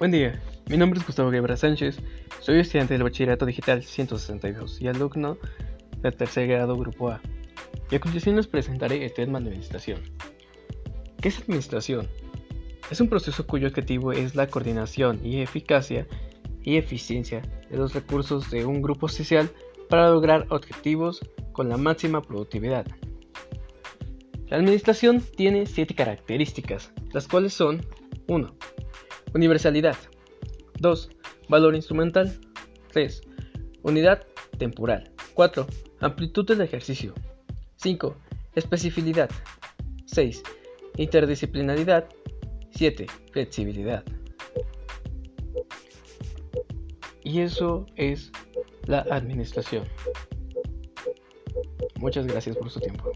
Buen día, mi nombre es Gustavo Guevara Sánchez, soy estudiante del Bachillerato Digital 162 y alumno del tercer grado Grupo A. Y a continuación les presentaré el tema de administración. ¿Qué es administración? Es un proceso cuyo objetivo es la coordinación y eficacia y eficiencia de los recursos de un grupo social para lograr objetivos con la máxima productividad. La administración tiene siete características, las cuales son 1. Universalidad. 2. Valor instrumental. 3. Unidad temporal. 4. Amplitud del ejercicio. 5. Especificidad. 6. Interdisciplinaridad. 7. Flexibilidad. Y eso es la administración. Muchas gracias por su tiempo.